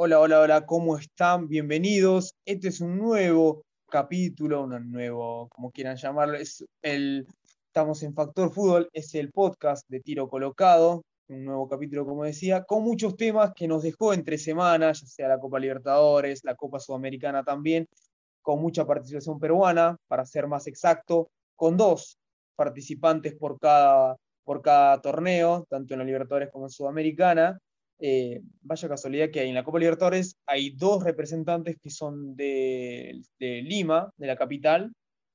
Hola, hola, hola, ¿cómo están? Bienvenidos. Este es un nuevo capítulo, un nuevo, como quieran llamarlo. Es el, estamos en Factor Fútbol, es el podcast de tiro colocado, un nuevo capítulo, como decía, con muchos temas que nos dejó entre semanas, ya sea la Copa Libertadores, la Copa Sudamericana también, con mucha participación peruana, para ser más exacto, con dos participantes por cada, por cada torneo, tanto en la Libertadores como en Sudamericana. Eh, vaya casualidad que en la Copa Libertadores hay dos representantes que son de, Lima, de la capital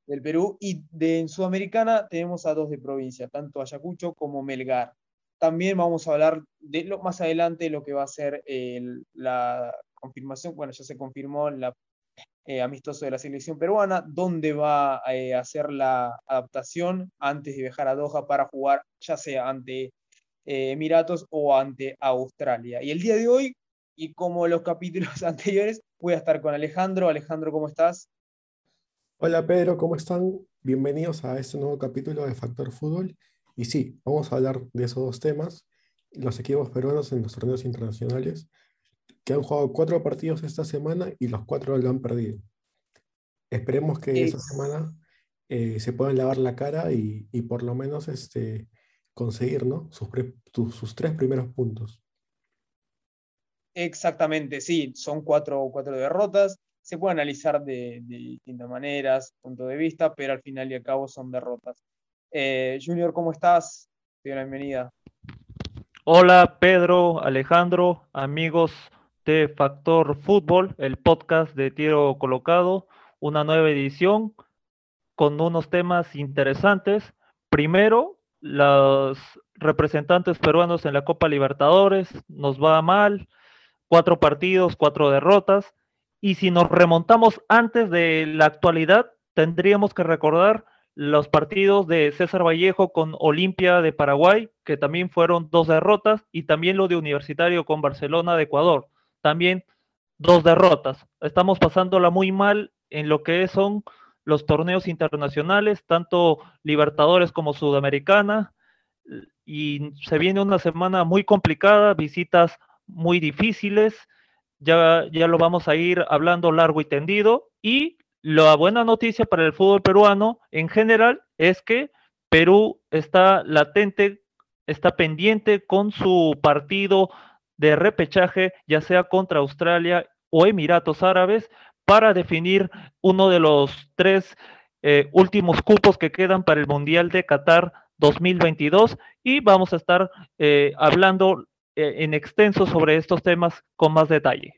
del Perú, y de, en Sudamericana tenemos a dos de provincia, tanto Ayacucho como Melgar. También vamos a hablar de más adelante lo que va a ser la confirmación, bueno, ya se confirmó la eh, amistoso de la selección peruana, dónde va eh, a hacer la adaptación antes de viajar a Doha para jugar, ya sea ante eh, Emiratos o ante Australia. Y el día de hoy, y como los capítulos anteriores, voy a estar con Alejandro. Alejandro, ¿cómo estás? Hola Pedro, ¿cómo están? Bienvenidos a este nuevo capítulo de Factor Fútbol. Y sí, vamos a hablar de esos dos temas, los equipos peruanos en los torneos internacionales, que han jugado cuatro partidos esta semana y los cuatro lo han perdido. Esperemos que esta semana eh, se puedan lavar la cara y, y por lo menos este, conseguir ¿no? sus, sus, tres primeros puntos. Exactamente, sí, son cuatro, cuatro derrotas. Se puede analizar de, distintas maneras, punto de vista, pero al final y al cabo son derrotas. Eh, Junior, ¿cómo estás? Te doy la bienvenida. Hola Pedro, Alejandro, amigos de Factor Fútbol, el podcast de tiro colocado, una nueva edición con unos temas interesantes. Primero, los representantes peruanos en la Copa Libertadores, nos va mal, cuatro partidos, cuatro derrotas, y si nos remontamos antes de la actualidad, tendríamos que recordar los partidos de César Vallejo con Olimpia de Paraguay, que también fueron dos derrotas, y también lo de Universitario con Barcelona de Ecuador, también dos derrotas. Estamos pasándola muy mal en lo que son los torneos internacionales, tanto Libertadores como Sudamericana, y se viene una semana muy complicada, visitas muy difíciles, ya, ya lo vamos a ir hablando largo y tendido, y la buena noticia para el fútbol peruano en general es que Perú está latente, está pendiente con su partido de repechaje, ya sea contra Australia o Emiratos Árabes, para definir uno de los tres eh, últimos cupos que quedan para el Mundial de Qatar 2022 y vamos a estar eh, hablando eh, en extenso sobre estos temas con más detalle.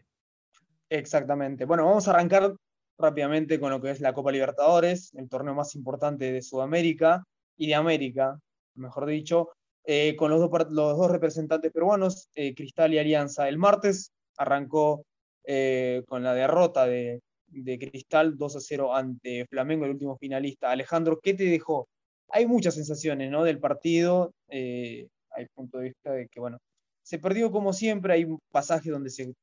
Exactamente. Bueno, vamos a arrancar rápidamente con lo que es la Copa Libertadores, el torneo más importante de Sudamérica y de América, mejor dicho, con los dos, los dos representantes peruanos, Cristal y Alianza. El martes arrancó eh, con la derrota de, Cristal 2 a 0 ante Flamengo, el último finalista. Alejandro, ¿qué te dejó? Hay muchas sensaciones ¿no? del partido, eh, hay punto de vista de que, bueno, se perdió como siempre, hay un pasaje donde se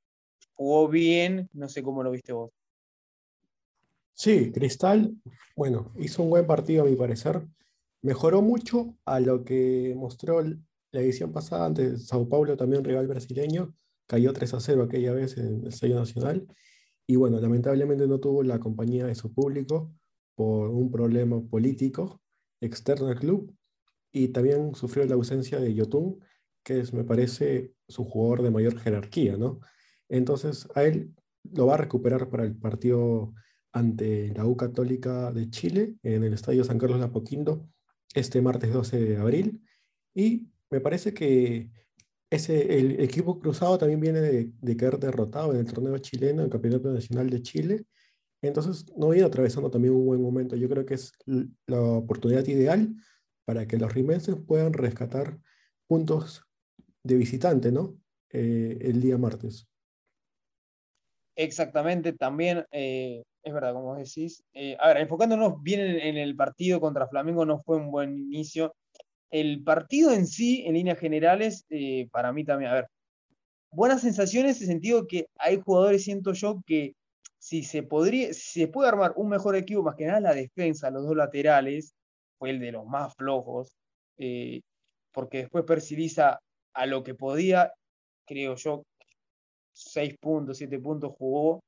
jugó bien, no sé cómo lo viste vos. Sí, Cristal, bueno, hizo un buen partido a mi parecer. Mejoró mucho a lo que mostró la edición pasada ante Sao Paulo, también rival brasileño, cayó 3 a 0 aquella vez en el Estadio Nacional. Y bueno, lamentablemente no tuvo la compañía de su público por un problema político externo al club. Y también sufrió la ausencia de Yotun, que es, me parece, su jugador de mayor jerarquía, ¿no? Entonces, a él lo va a recuperar para el partido ante la U Católica de Chile en el Estadio San Carlos de Apoquindo este martes 12 de abril. Y me parece que ese, el equipo cruzado también viene de, de quedar derrotado en el torneo chileno, en el Campeonato Nacional de Chile. Entonces, no viene atravesando también un buen momento. Yo creo que es la oportunidad ideal para que los rimenses puedan rescatar puntos de visitante, ¿no? Eh, el día martes. Exactamente, también eh, es verdad, como decís. Eh, a ver, enfocándonos bien en, en, el partido contra Flamengo, no fue un buen inicio el partido en sí, en líneas generales, eh, para mí también, a ver, buenas sensaciones en el sentido que hay jugadores, siento yo, que si se podría, se puede armar un mejor equipo, más que nada la defensa, los dos laterales, fue el de los más flojos, eh, porque después Persiliza a lo que podía, creo yo, 6 puntos, 7 puntos jugó.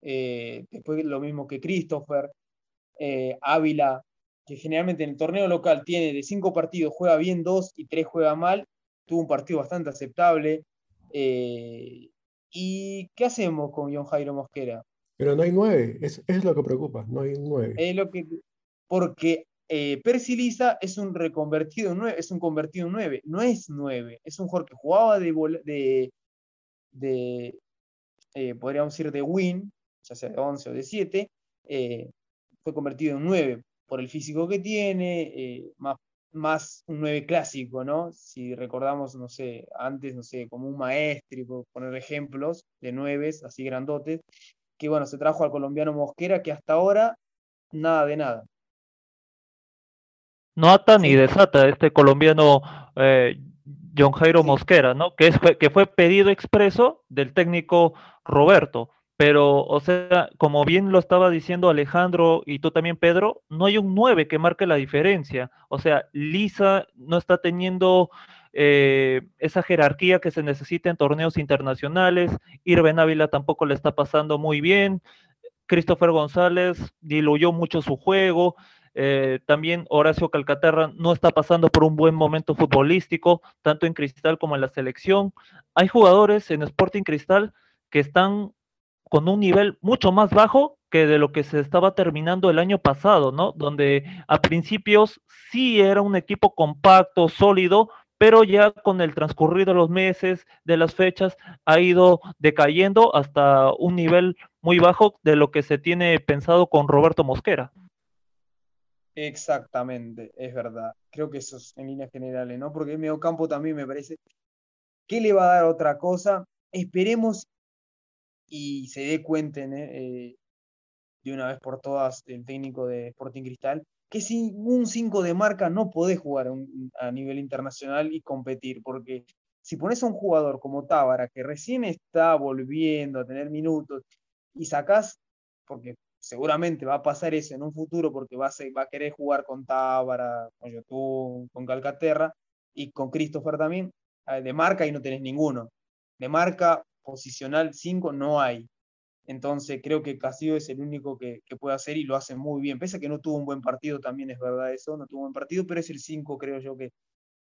Eh, después lo mismo que Christopher. Ávila, que generalmente en el torneo local tiene de 5 partidos, juega bien 2 y 3 juega mal. Tuvo un partido bastante aceptable. Eh, ¿Y qué hacemos con John Jairo Mosquera? Pero no hay 9, es, es lo que preocupa, no hay 9. Es lo que, porque eh, Percy Lisa es un reconvertido 9, es un convertido 9, no es 9, es un jugador que jugaba de, de, eh, podríamos decir, de win, ya sea de 11 o de 7, eh, fue convertido en 9 por el físico que tiene, más, más un 9 clásico, ¿no? Si recordamos, no sé, antes, no sé, como un maestro, por poner ejemplos de 9 así grandotes, que bueno, se trajo al colombiano Mosquera, que hasta ahora nada de nada. No ata ni desata este colombiano eh, John Jairo Mosquera, ¿no? Que, es, que fue pedido expreso del técnico Roberto. Pero, o sea, como bien lo estaba diciendo Alejandro y tú también, Pedro, no hay un 9 que marque la diferencia. O sea, Lisa no está teniendo eh, esa jerarquía que se necesita en torneos internacionales. Irben Ávila tampoco le está pasando muy bien. Christopher González diluyó mucho su juego. Eh, también Horacio Calcaterra no está pasando por un buen momento futbolístico, tanto en Cristal como en la selección. Hay jugadores en Sporting Cristal que están con un nivel mucho más bajo que de lo que se estaba terminando el año pasado, ¿no? Donde a principios sí era un equipo compacto, sólido, pero ya con el transcurrir de los meses, de las fechas, ha ido decayendo hasta un nivel muy bajo de lo que se tiene pensado con Roberto Mosquera. Exactamente, es verdad. Creo que eso es en líneas generales, ¿no? Porque el mediocampo también me parece que le va a dar otra cosa. Esperemos y se dé cuenta eh, de una vez por todas el técnico de Sporting Cristal que sin un 5 de marca no podés jugar a nivel internacional y competir, porque si pones a un jugador como Tábara, que recién está volviendo a tener minutos, y sacás, porque seguramente va a pasar eso en un futuro porque va a, va a querer jugar con Tábara, con YouTube, con Calcaterra y con Christopher también. Ah, de marca y no tenés ninguno. De marca posicional 5 no hay. Entonces creo que Castillo es el único que, puede hacer y lo hace muy bien. Pese a que no tuvo un buen partido, también es verdad eso, no tuvo un buen partido, pero es el 5 creo yo que,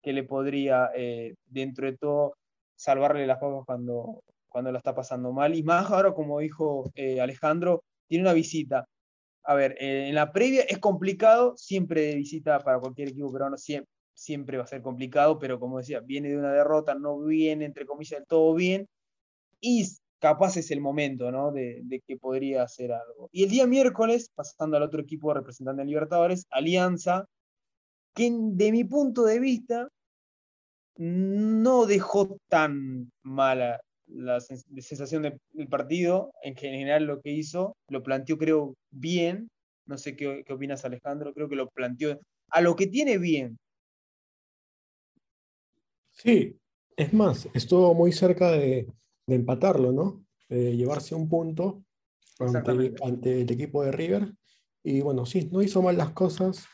que le podría, eh, dentro de todo, salvarle las cosas cuando, cuando la está pasando mal. Y más ahora, como dijo eh, Alejandro, tiene una visita. A ver, eh, en la previa es complicado, siempre de visita para cualquier equipo peruano, siempre, siempre va a ser complicado, pero como decía, viene de una derrota, no viene, entre comillas, del todo bien, y capaz es el momento, ¿no? De, que podría hacer algo. Y el día miércoles, pasando al otro equipo representante de Libertadores, Alianza, que de mi punto de vista no dejó tan mala la sensación del partido, en general lo que hizo, lo planteó creo bien, no sé qué, opinas Alejandro, creo que lo planteó a lo que tiene bien. Sí, es más, estuvo muy cerca de, empatarlo, ¿no? De llevarse un punto ante, ante, el equipo de River. Y bueno, sí, no hizo mal las cosas.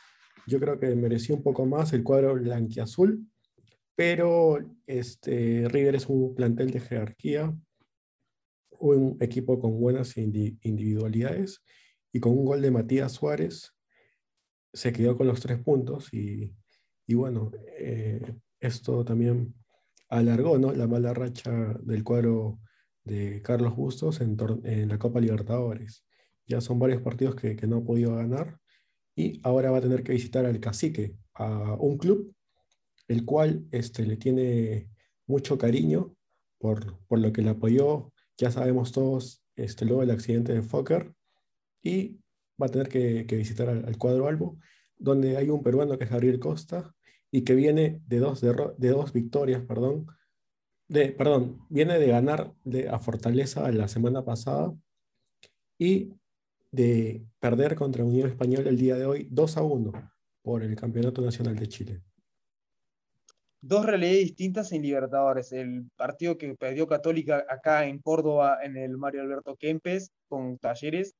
Yo creo que mereció un poco más el cuadro blanquiazul pero este, River es un plantel de jerarquía, un equipo con buenas individualidades y con un gol de Matías Suárez se quedó con los tres puntos y, bueno, eh, esto también alargó ¿no? la mala racha del cuadro de Carlos Bustos en, la Copa Libertadores. Ya son varios partidos que, que no ha podido ganar y ahora va a tener que visitar al cacique, a un club el cual este, le tiene mucho cariño por, lo que le apoyó, ya sabemos todos, este, luego del accidente de Fokker, y va a tener que, visitar al, cuadro Albo, donde hay un peruano que es Gabriel Costa, y que viene de dos, de, dos victorias, perdón, de, perdón, viene de ganar de, a Fortaleza la semana pasada y de perder contra Unión Española el día de hoy 2 a 1 por el Campeonato Nacional de Chile dos realidades distintas en Libertadores. El partido que perdió Católica acá en Córdoba en el Mario Alberto Kempes con Talleres,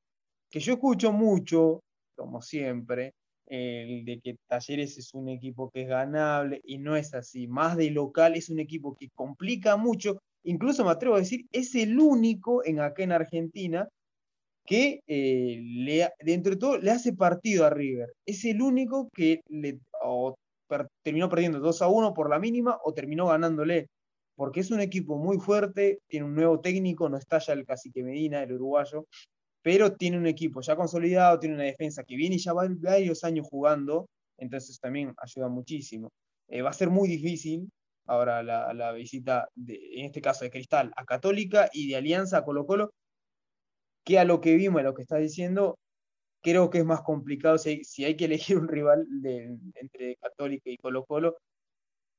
que yo escucho mucho, como siempre, el de que Talleres es un equipo que es ganable y no es así. Más de local es un equipo que complica mucho, incluso me atrevo a decir, es el único en acá en Argentina que eh, le, dentro de todo le hace partido a River. Es el único que le, terminó perdiendo 2 a 1 por la mínima o terminó ganándole. Porque es un equipo muy fuerte, tiene un nuevo técnico, no está ya el cacique Medina, el uruguayo, pero tiene un equipo ya consolidado, tiene una defensa que viene y ya va varios años jugando, entonces también ayuda muchísimo. Eh, va a ser muy difícil ahora la, visita, de, en este caso de Cristal, a Católica y de Alianza a Colo Colo, que a lo que vimos, a lo que está diciendo, creo que es más complicado si hay, que elegir un rival entre Católica y Colo Colo.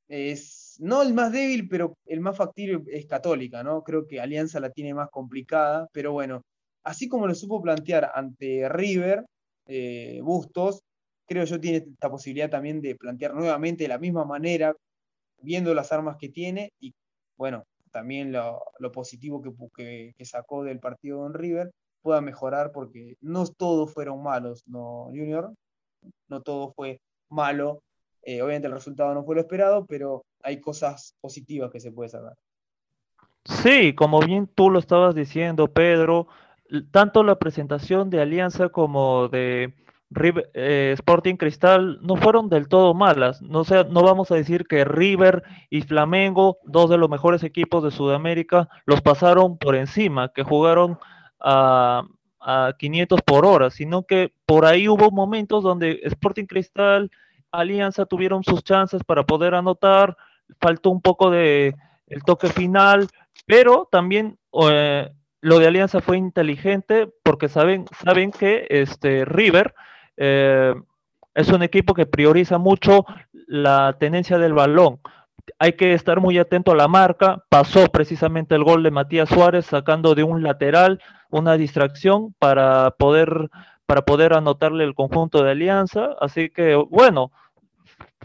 Es no el más débil, pero el más factible es Católica, ¿no? Creo que Alianza la tiene más complicada, pero bueno, así como lo supo plantear ante River, eh, Bustos, creo yo tiene esta posibilidad también de plantear nuevamente de la misma manera, viendo las armas que tiene y bueno, también lo, positivo que, sacó del partido en River pueda mejorar porque no todos fueron malos, ¿no, Junior? No todo fue malo. Eh, obviamente el resultado no fue lo esperado, pero hay cosas positivas que se puede sacar. Sí, como bien tú lo estabas diciendo, Pedro, tanto la presentación de Alianza como de eh, Sporting Cristal no fueron del todo malas. No, sea, no vamos a decir que River y Flamengo, dos de los mejores equipos de Sudamérica, los pasaron por encima, que jugaron a, a 500 por hora, sino que por ahí hubo momentos donde Sporting Cristal, Alianza tuvieron sus chances para poder anotar, faltó un poco de el toque final, pero también eh, lo de Alianza fue inteligente porque saben, saben que este River eh, es un equipo que prioriza mucho la tenencia del balón. Hay que estar muy atento a la marca. Pasó precisamente el gol de Matías Suárez sacando de un lateral una distracción para poder, para poder anotarle el conjunto de Alianza. Así que, bueno,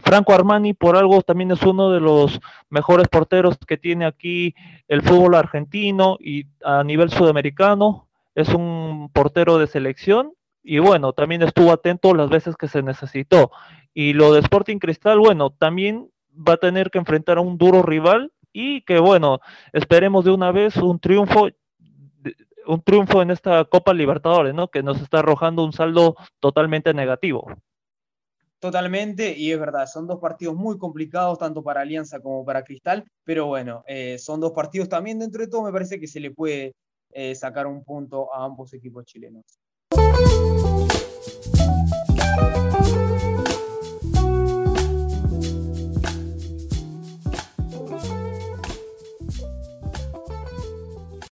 Franco Armani por algo también es uno de los mejores porteros que tiene aquí el fútbol argentino y a nivel sudamericano. Es un portero de selección y bueno, también estuvo atento las veces que se necesitó. Y lo de Sporting Cristal, bueno, también va a tener que enfrentar a un duro rival y que bueno, esperemos de una vez un triunfo un triunfo en esta Copa Libertadores, ¿no? Que nos está arrojando un saldo totalmente negativo. Totalmente, y es verdad, son dos partidos muy complicados, tanto para Alianza como para Cristal, pero bueno, eh, son dos partidos también dentro de todo, me parece que se le puede eh, sacar un punto a ambos equipos chilenos.